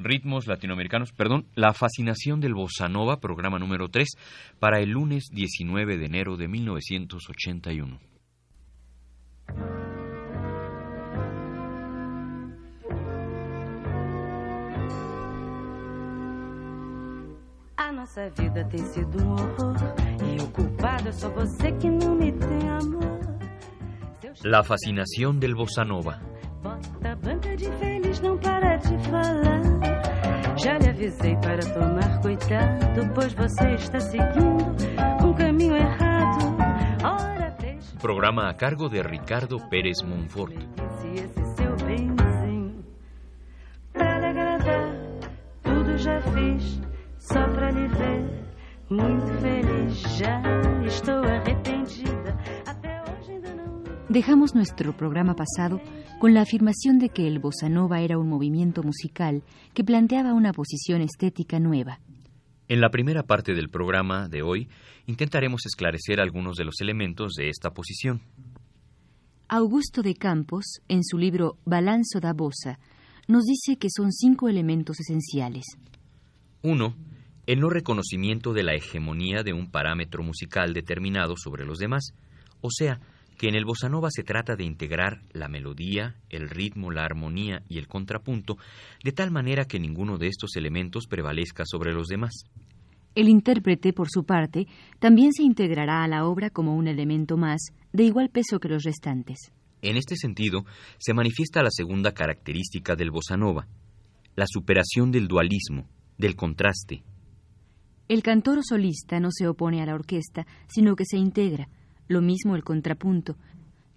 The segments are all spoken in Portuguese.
ritmos latinoamericanos, perdón, La fascinación del bossa nova, programa número 3, para el lunes 19 de enero de 1981. A nossa vida tem sido um horror e o culpado é só você que não me tem amor. La fascinación del bossa nova. Bota banca de feliz, não para de falar. Já lhe avisei para tomar cuidado, pois você está seguindo um caminho errado. Ora, deixa. Programa a cargo de Ricardo Pérez Monfort. Dejamos nuestro programa pasado con la afirmación de que el bossa nova era un movimiento musical que planteaba una posición estética nueva. En la primera parte del programa de hoy intentaremos esclarecer algunos de los elementos de esta posición. Augusto de Campos, en su libro Balanzo da Bossa, nos dice que son cinco elementos esenciales. 1. El no reconocimiento de la hegemonía de un parámetro musical determinado sobre los demás, o sea, que en el bossa nova se trata de integrar la melodía, el ritmo, la armonía y el contrapunto de tal manera que ninguno de estos elementos prevalezca sobre los demás. El intérprete, por su parte, también se integrará a la obra como un elemento más, de igual peso que los restantes. En este sentido, se manifiesta la segunda característica del bossa nova, la superación del dualismo, del contraste. El cantor o solista no se opone a la orquesta, sino que se integra, lo mismo el contrapunto,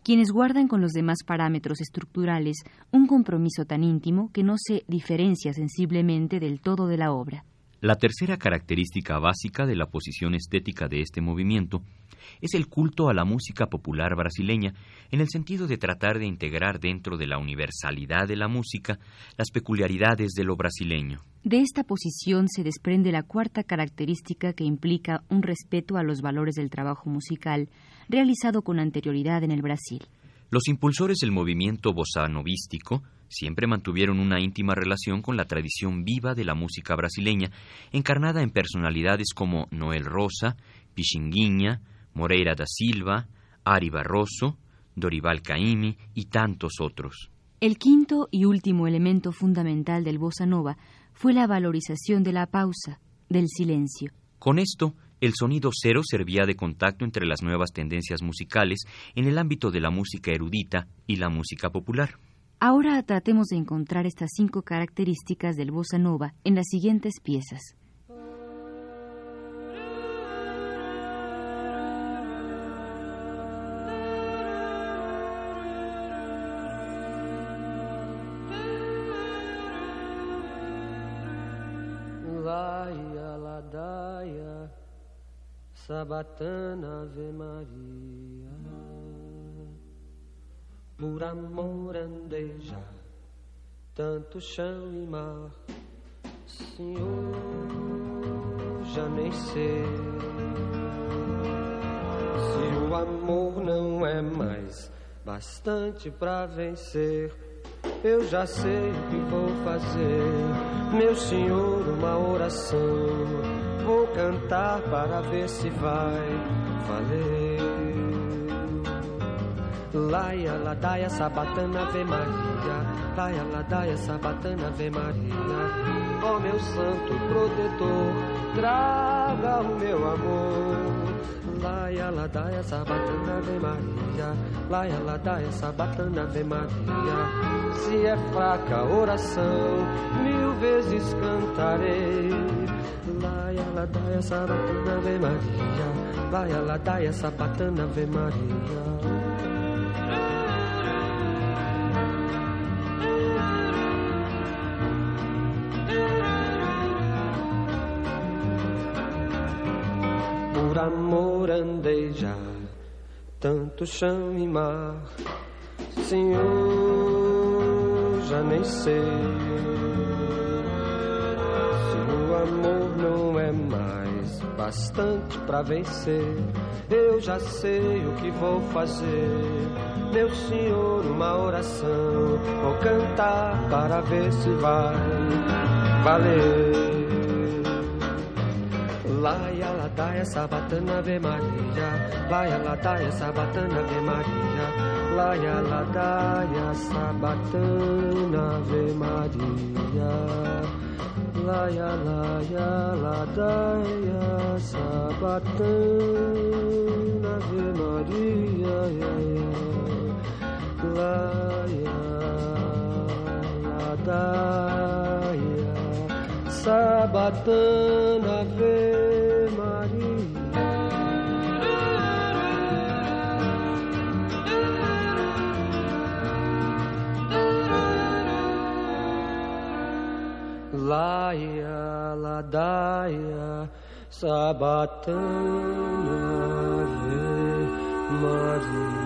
quienes guardan con los demás parámetros estructurales un compromiso tan íntimo que no se diferencia sensiblemente del todo de la obra. La tercera característica básica de la posición estética de este movimiento es el culto a la música popular brasileña, en el sentido de tratar de integrar dentro de la universalidad de la música las peculiaridades de lo brasileño. De esta posición se desprende la cuarta característica que implica un respeto a los valores del trabajo musical realizado con anterioridad en el Brasil. Los impulsores del movimiento bossa novístico siempre mantuvieron una íntima relación con la tradición viva de la música brasileña, encarnada en personalidades como Noel Rosa, Pixinguinha, Moreira da Silva, Ari Barroso, Dorival Caymmi y tantos otros. El quinto y último elemento fundamental del bossa nova fue la valorización de la pausa, del silencio. Con esto, el sonido cero servía de contacto entre las nuevas tendencias musicales en el ámbito de la música erudita y la música popular. Ahora tratemos de encontrar estas cinco características del bossa nova en las siguientes piezas. Sabatana, ave Maria. Por amor andei já, tanto chão e mar. Senhor, já nem sei se o amor não é mais bastante pra vencer. Eu já sei o que vou fazer, meu senhor, uma oração. Cantar para ver se vai valer. Laia, ladaia, sabatana, ave Maria. Laia, ladaia, sabatana, ave Maria. Ó meu santo protetor, traga o meu amor. Laia, ladaia, sabatana, ave Maria. Laia, ladaia, sabatana, ave Maria. Se é fraca a oração, mil vezes cantarei. Ladaia, sabatana, ave Maria. Laia, ladaia, sabatana, ave Maria. Por amor andei já, tanto chão e mar. Senhor, já nem sei bastante pra vencer. Eu já sei o que vou fazer, meu Senhor, uma oração. Vou cantar para ver se vai valer. Laia, ladaia, sabatana, ave Maria. Laia, ladaia, sabatana, ave Maria. Laia, ladaia, sabatana, ave Maria. Laia, laia, ladaia, sabatana, ave Maria. Laia, ladaia, sabatana, ave Laia, ladaia, sabatana, ave Maria.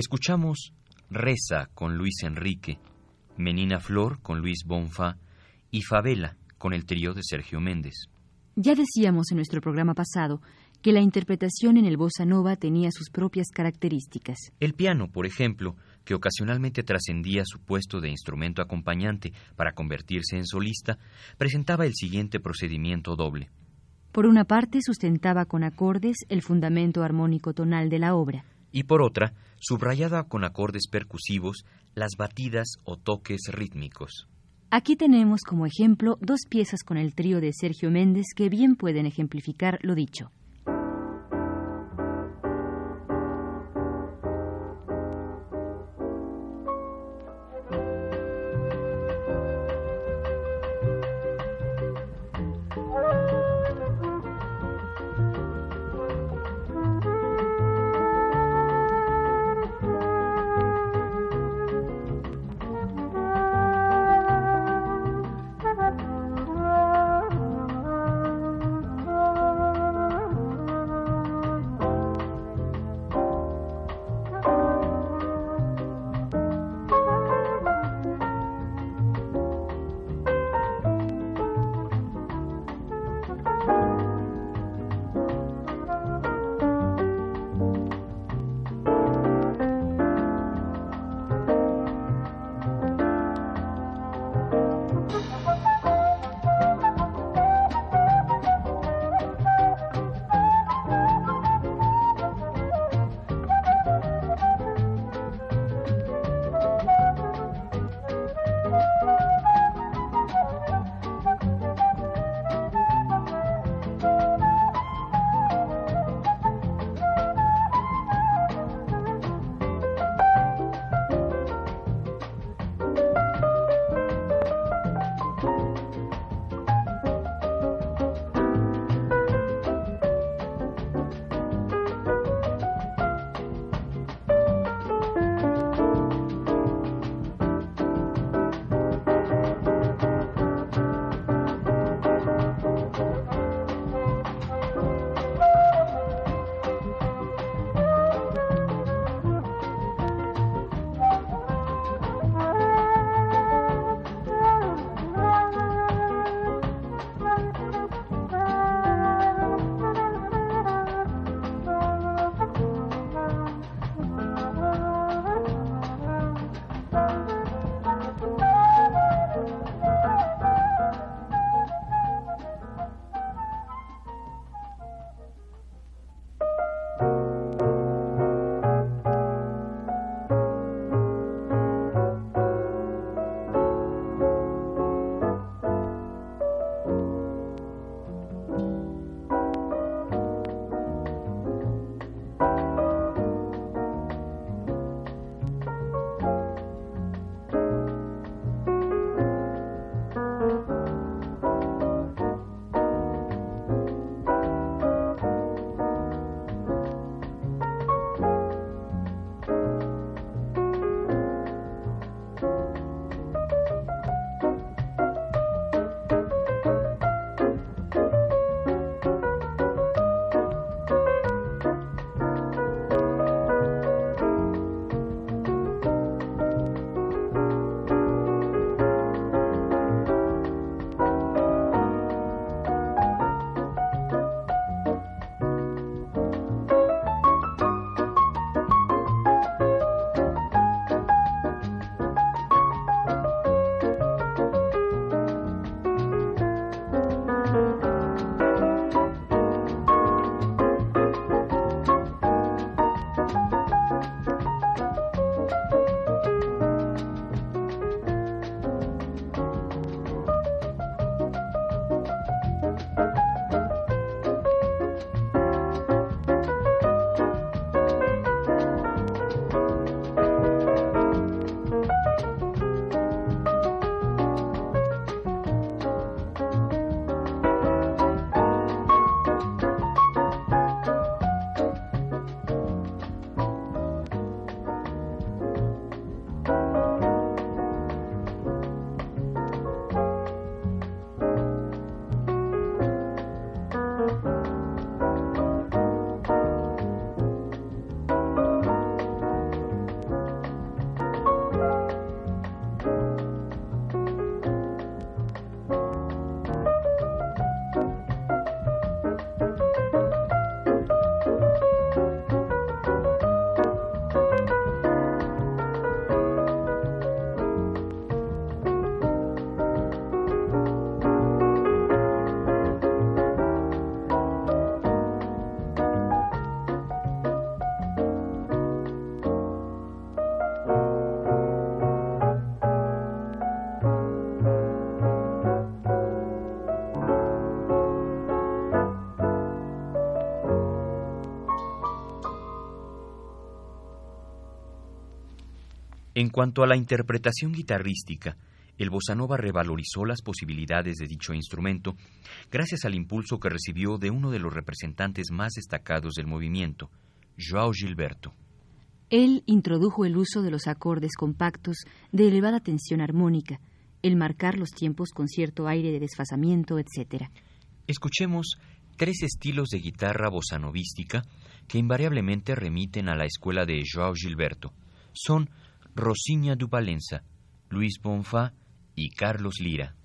Escuchamos Reza con Luis Enrique, Menina Flor con Luis Bonfa y Favela con el trío de Sergio Méndez. Ya decíamos en nuestro programa pasado que la interpretación en el bossa nova tenía sus propias características. El piano, por ejemplo, que ocasionalmente trascendía su puesto de instrumento acompañante para convertirse en solista, presentaba el siguiente procedimiento doble. Por una parte, sustentaba con acordes el fundamento armónico tonal de la obra. Y por otra, subrayaba con acordes percusivos las batidas o toques rítmicos. Aquí tenemos como ejemplo dos piezas con el trío de Sergio Méndez que bien pueden ejemplificar lo dicho. En cuanto a la interpretación guitarrística, el bossa nova revalorizó las posibilidades de dicho instrumento gracias al impulso que recibió de uno de los representantes más destacados del movimiento, João Gilberto. Él introdujo el uso de los acordes compactos de elevada tensión armónica, el marcar los tiempos con cierto aire de desfasamiento, etc. Escuchemos tres estilos de guitarra bossanovística que invariablemente remiten a la escuela de João Gilberto. Son Rosinha du Valença, Luis Bonfa y Carlos Lira.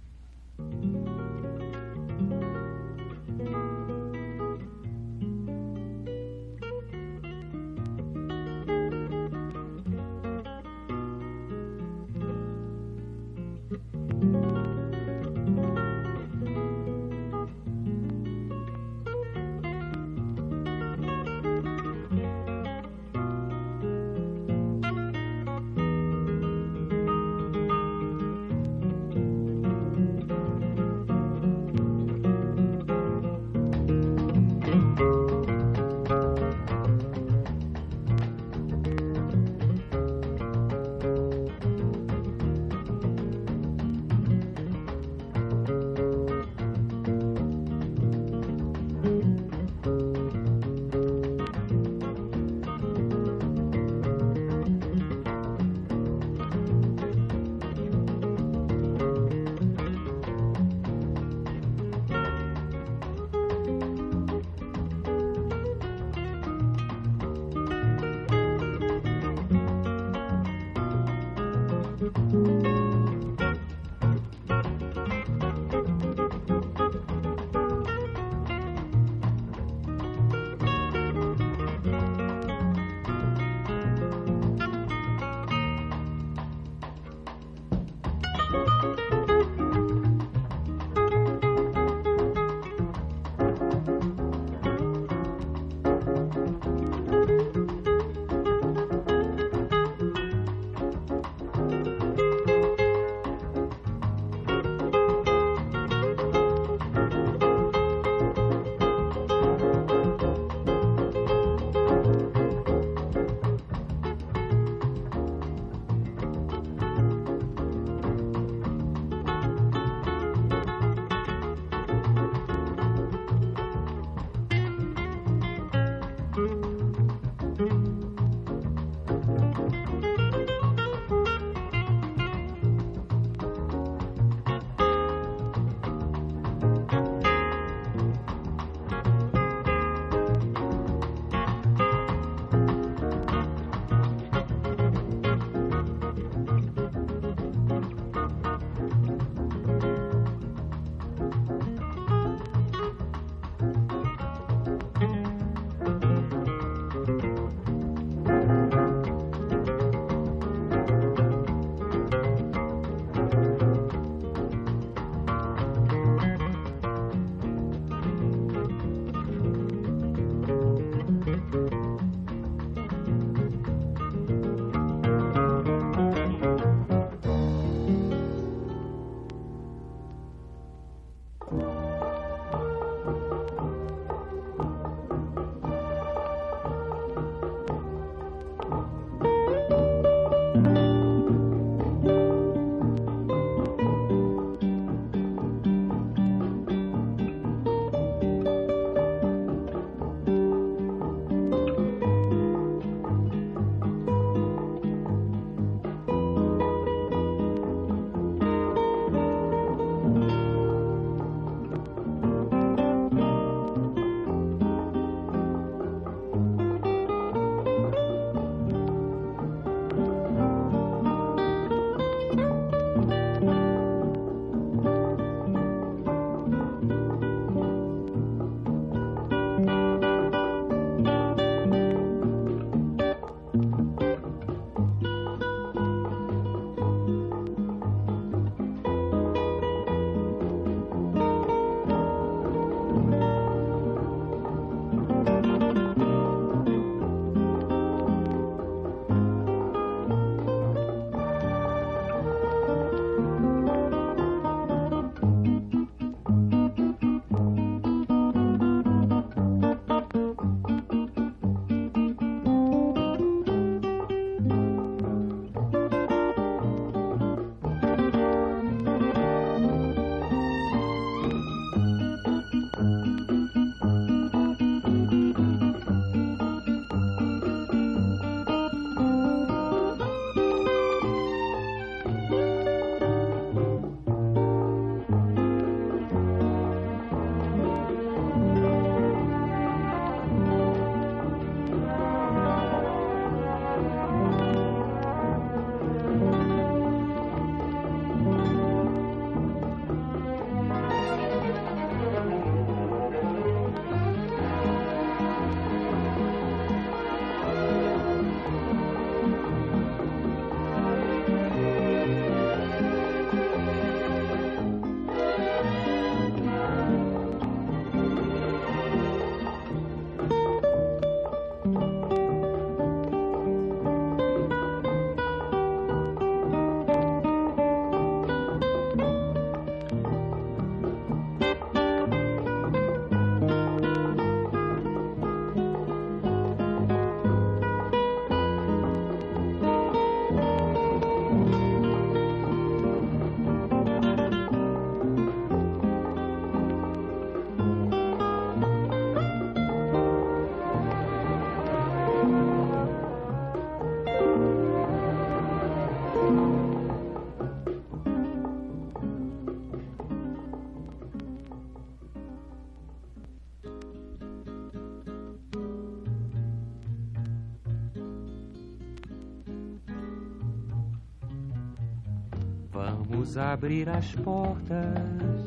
Abrir as portas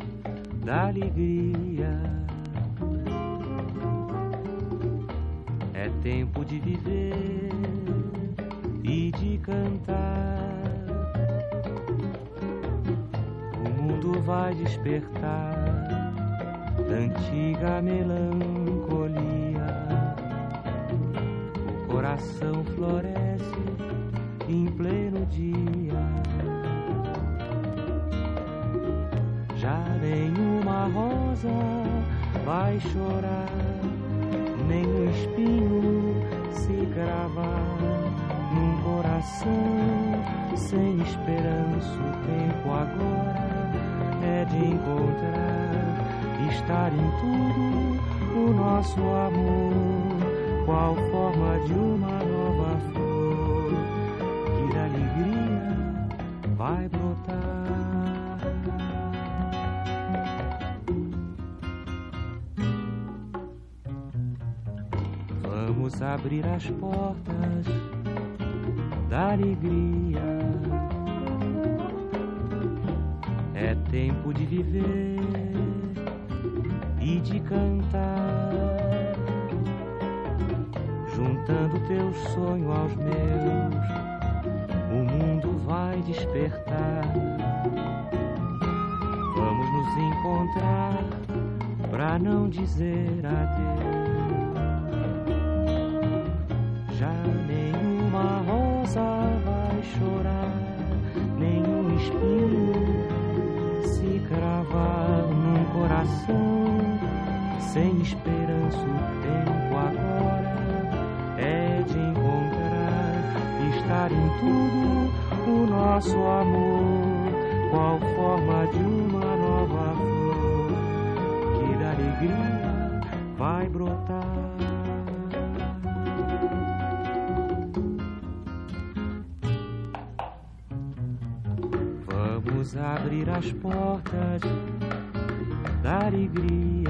da alegria. É tempo de viver e de cantar. O mundo vai despertar da antiga melancolia. O coração floresce em pleno dia. Já nenhuma rosa vai chorar, nem um espinho se gravar num coração sem esperança. O tempo agora é de encontrar, estar em tudo o nosso amor, qual forma de uma abrir as portas da alegria. É tempo de viver tudo o nosso amor, qual forma de uma nova flor que da alegria vai brotar. Vamos abrir as portas da alegria.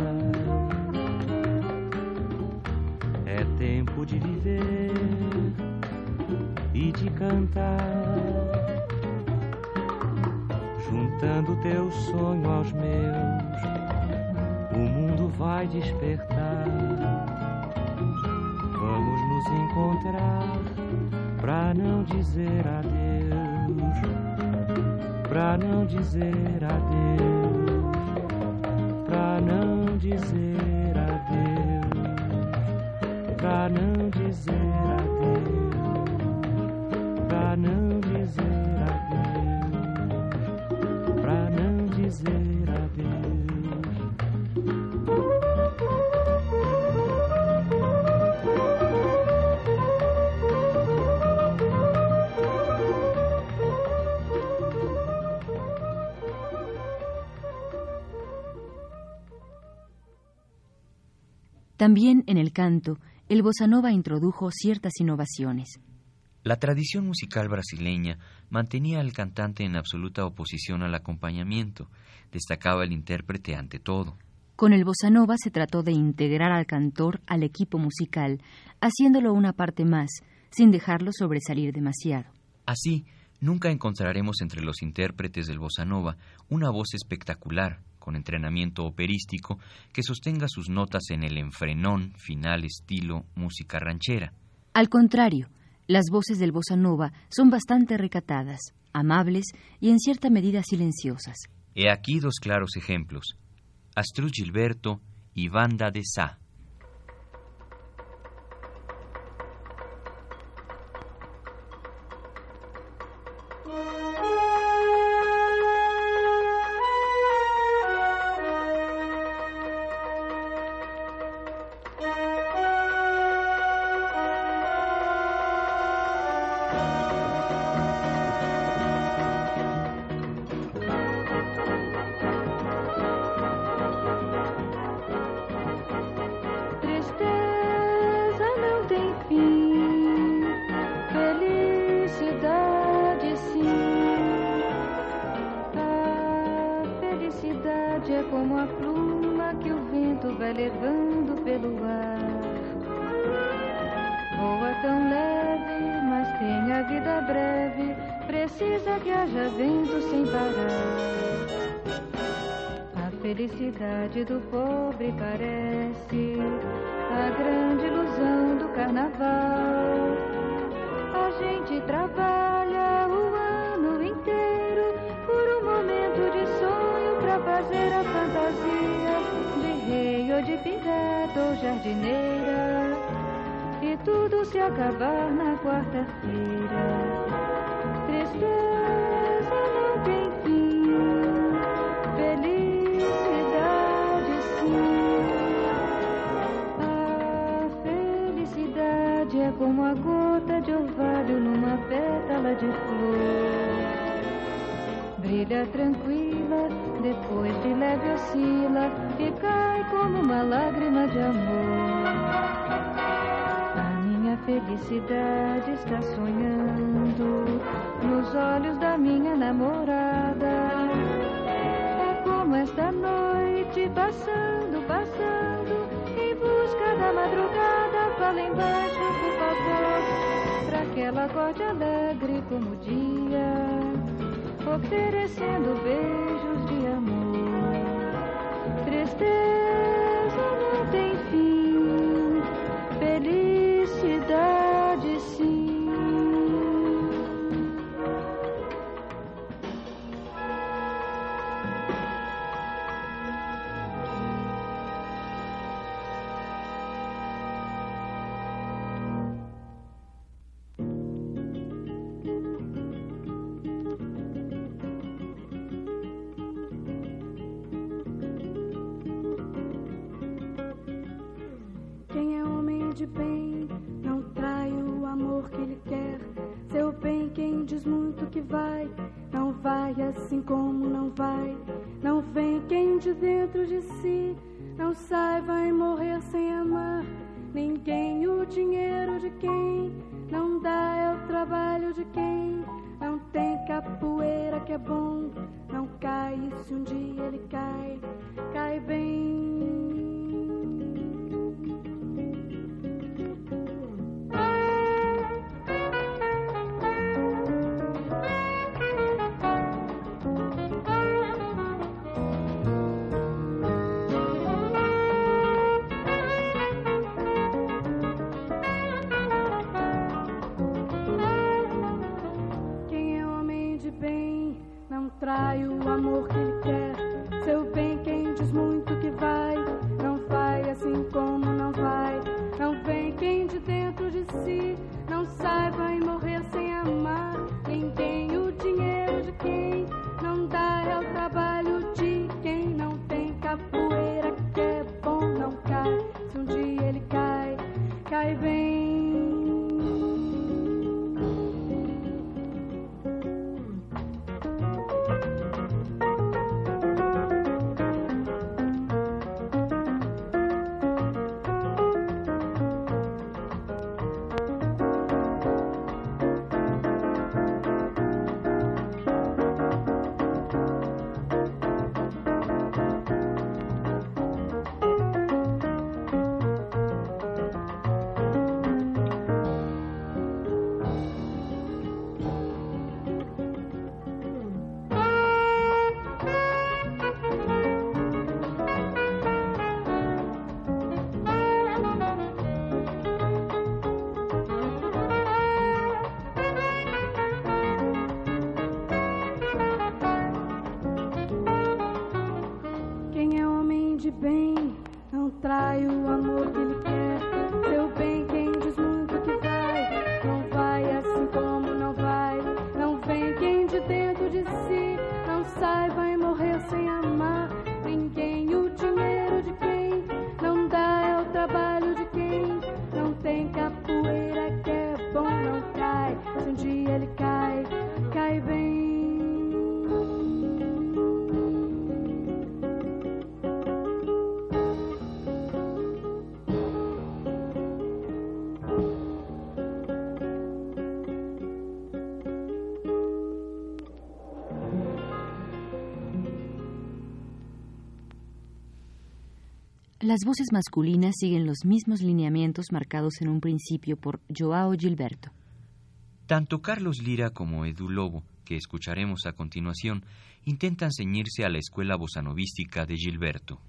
También en el canto, el bossa nova introdujo ciertas innovaciones. La tradición musical brasileña mantenía al cantante en absoluta oposición al acompañamiento, destacaba el intérprete ante todo. Con el bossa nova se trató de integrar al cantor al equipo musical, haciéndolo una parte más, sin dejarlo sobresalir demasiado. Así, nunca encontraremos entre los intérpretes del bossa nova una voz espectacular, con entrenamiento operístico, que sostenga sus notas en el enfrenón final estilo música ranchera. Al contrario, las voces del bossa nova son bastante recatadas, amables y en cierta medida silenciosas. He aquí dos claros ejemplos. Astrud Gilberto y Banda de Sá. sobre parece a grande ilusão do carnaval. A gente trabalha o ano inteiro por um momento de sonho para fazer a fantasia de rei ou de pirata ou jardineira. E tudo se acabar na quarta-feira. como a gota de orvalho numa pétala de flor. Brilha tranquila, depois de leve oscila e cai como uma lágrima de amor. A minha felicidade está sonhando nos olhos da minha namorada. É como esta noite passando, passando em busca da madrugada bola embaixo, por favor, pra que ela acorde alegre como o dia, oferecendo beijos de amor. Tristeza. dentro de las voces masculinas siguen los mismos lineamientos marcados en un principio por Joao Gilberto. Tanto Carlos Lira como Edu Lobo, que escucharemos a continuación, intentan ceñirse a la escuela bosanovística de Gilberto.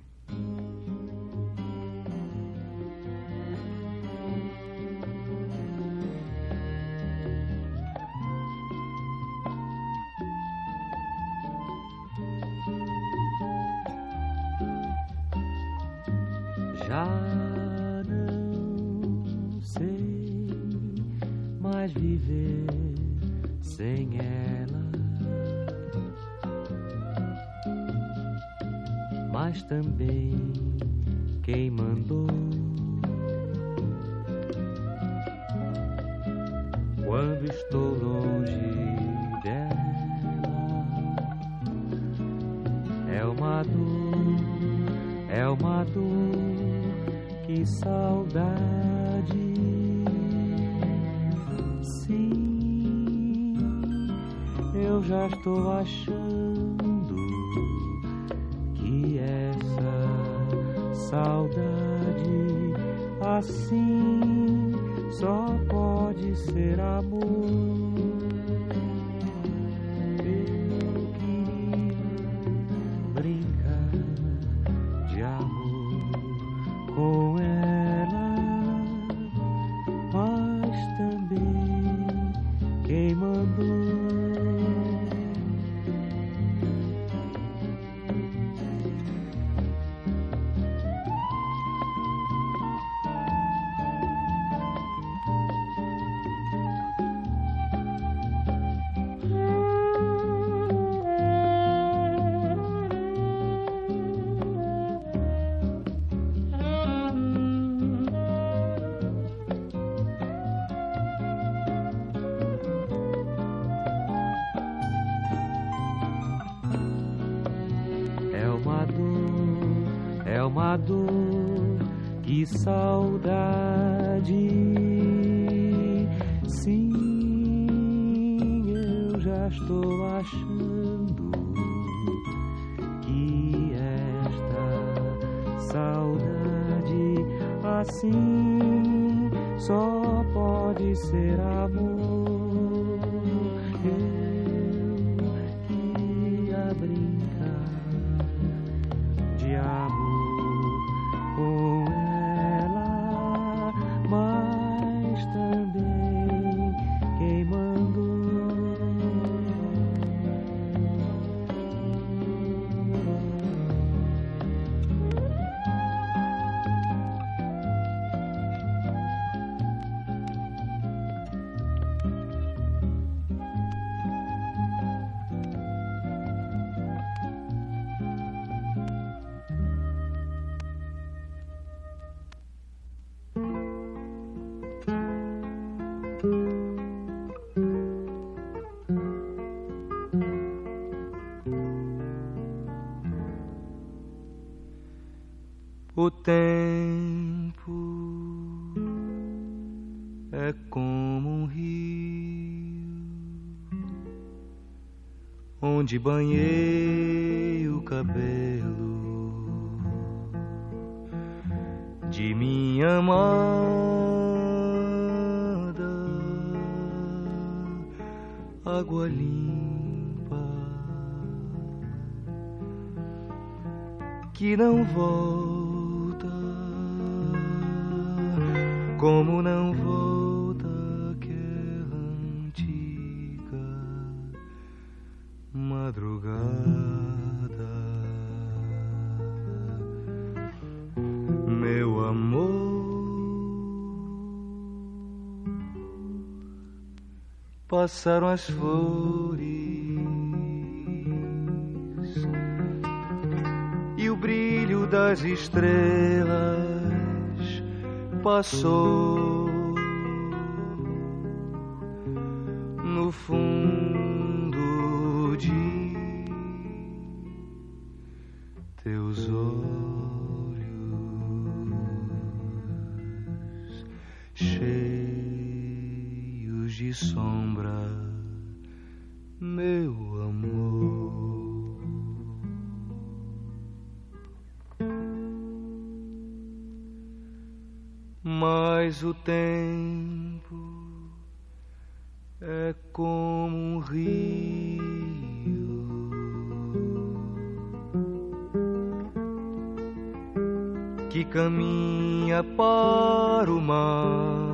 Tempo é como um rio onde banhei o cabelo de minha amada, água limpa que não volta como não volta aquela antiga madrugada. Meu amor, passaram as flores e o brilho das estrelas passou no fundo de teus olhos cheios de sombra, meu amor. Mas o tempo é como um rio que caminha para o mar.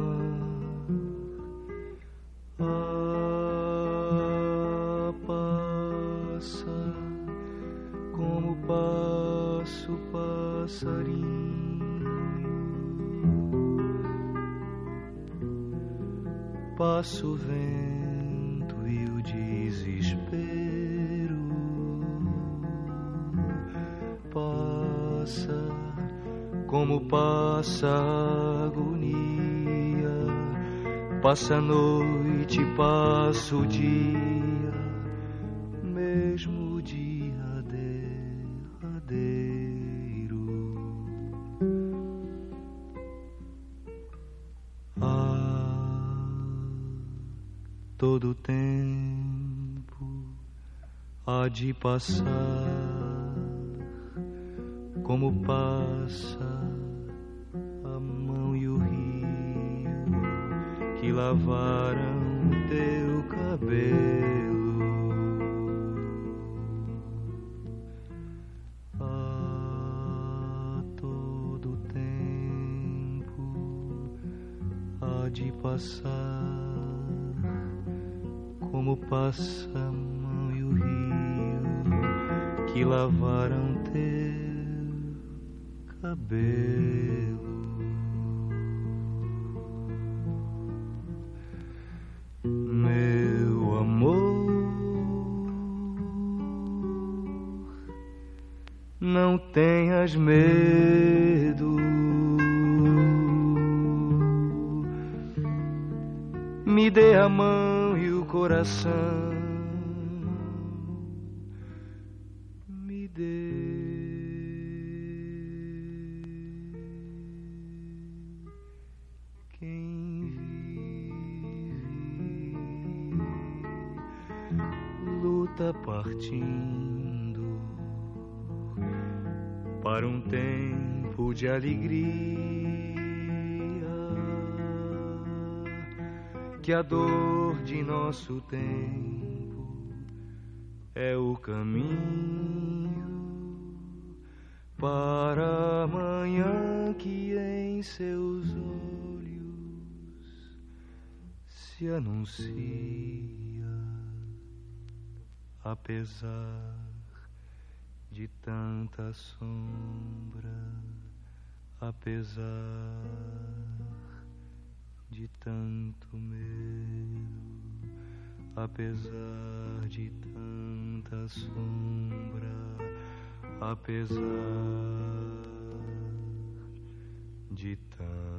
Passa o vento e o desespero. Passa como passa a agonia. Passa a noite, passa o dia, de passar como passa a mão e o rio que lavaram teu cabelo. A todo tempo há de passar como passa que lavaram teu cabelo. Caminho para amanhã que em seus olhos se anuncia, apesar de tanta sombra, apesar de tanto medo, apesar de tanta sombra, apesar de tanto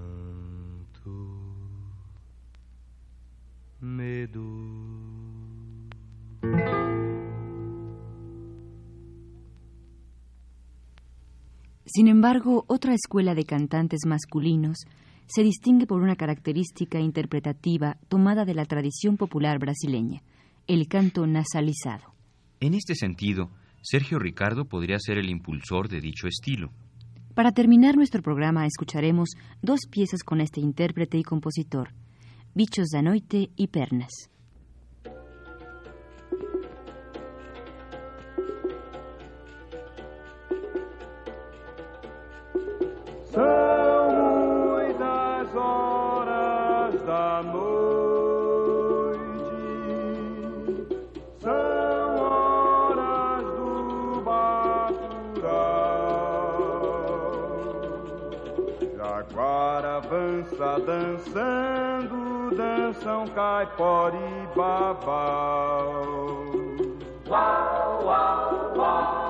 medo. Sin embargo, otra escuela de cantantes masculinos se distingue por una característica interpretativa tomada de la tradición popular brasileña, el canto nasalizado. En este sentido, Sergio Ricardo podría ser el impulsor de dicho estilo. Para terminar nuestro programa escucharemos dos piezas con este intérprete y compositor, Bichos da Noite y Pernas. Dançando, dançam caipora e babau. Uau, uau, uau.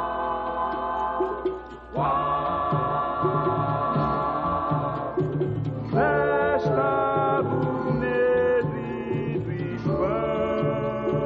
Festa do medo e do espanto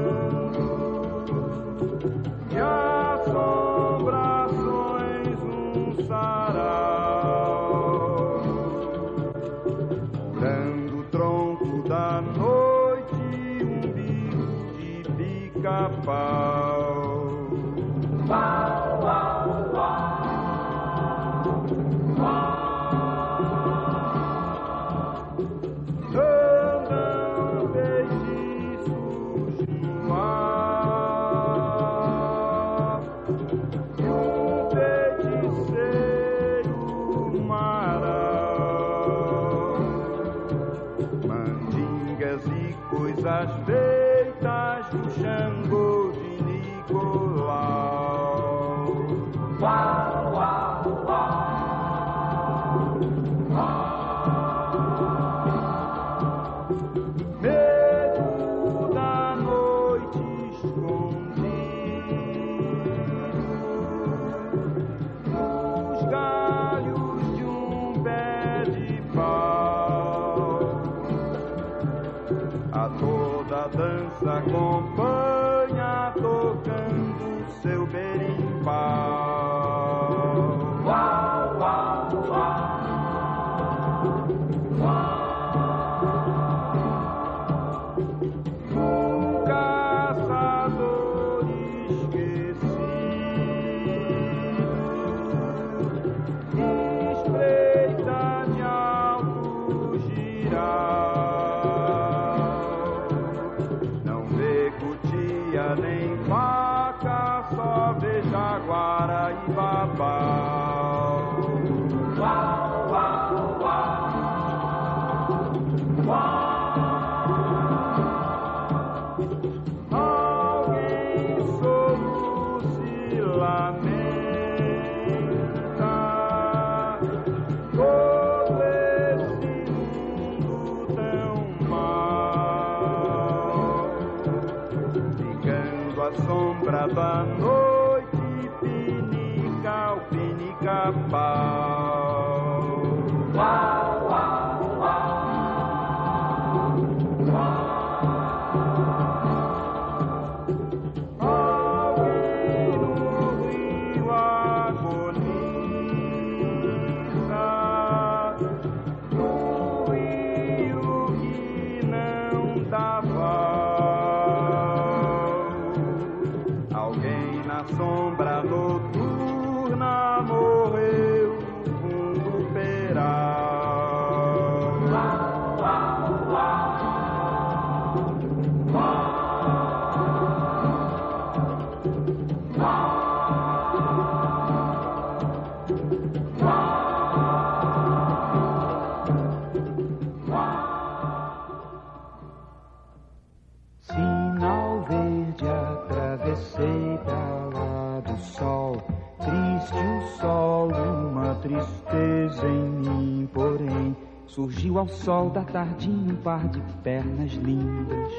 tristeza em mim, porém. Surgiu ao sol da tardinha um par de pernas lindas,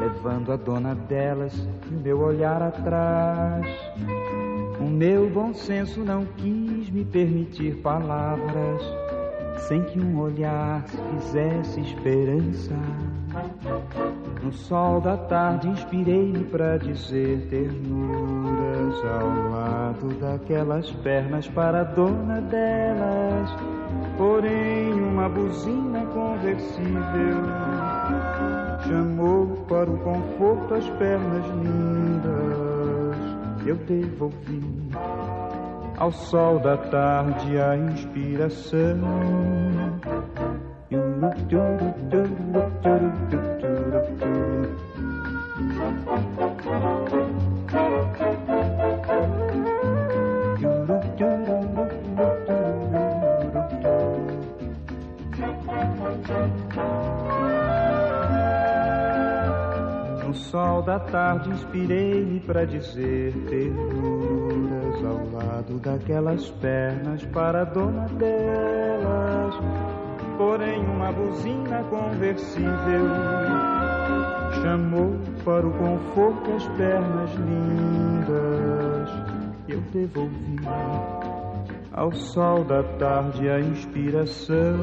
levando a dona delas e o meu olhar atrás. O meu bom senso não quis me permitir palavras, sem que um olhar se fizesse esperança. No sol da tarde inspirei-me pra dizer ternuras ao daquelas pernas para a dona delas. Porém, uma buzina conversível chamou para o conforto as pernas lindas. Eu devolvi ao sol da tarde a inspiração. Tarde inspirei-me para dizer ternuras ao lado daquelas pernas para dona delas. Porém, uma buzina conversível chamou para o conforto as pernas lindas. Eu devolvi ao sol da tarde a inspiração.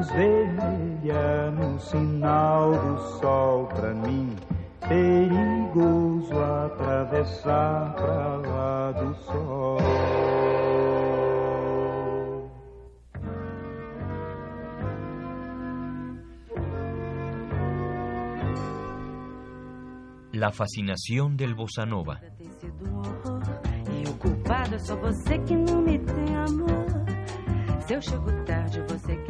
Luz vermelha no sinal do sol pra mim. Perigoso atravessar pra lá do sol. La fascinación del bossa nova. Tem sido um horror. E o culpado é só você que não me tem amor. Se eu chego tarde, você quer brigar.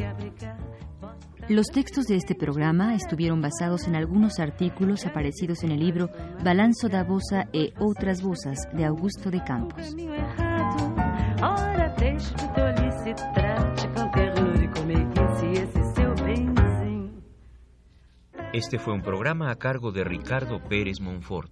Los textos de este programa estuvieron basados en algunos artículos aparecidos en el libro Balanzo da Bosa e otras Bosas de Augusto de Campos. Este fue un programa a cargo de Ricardo Pérez Monfort.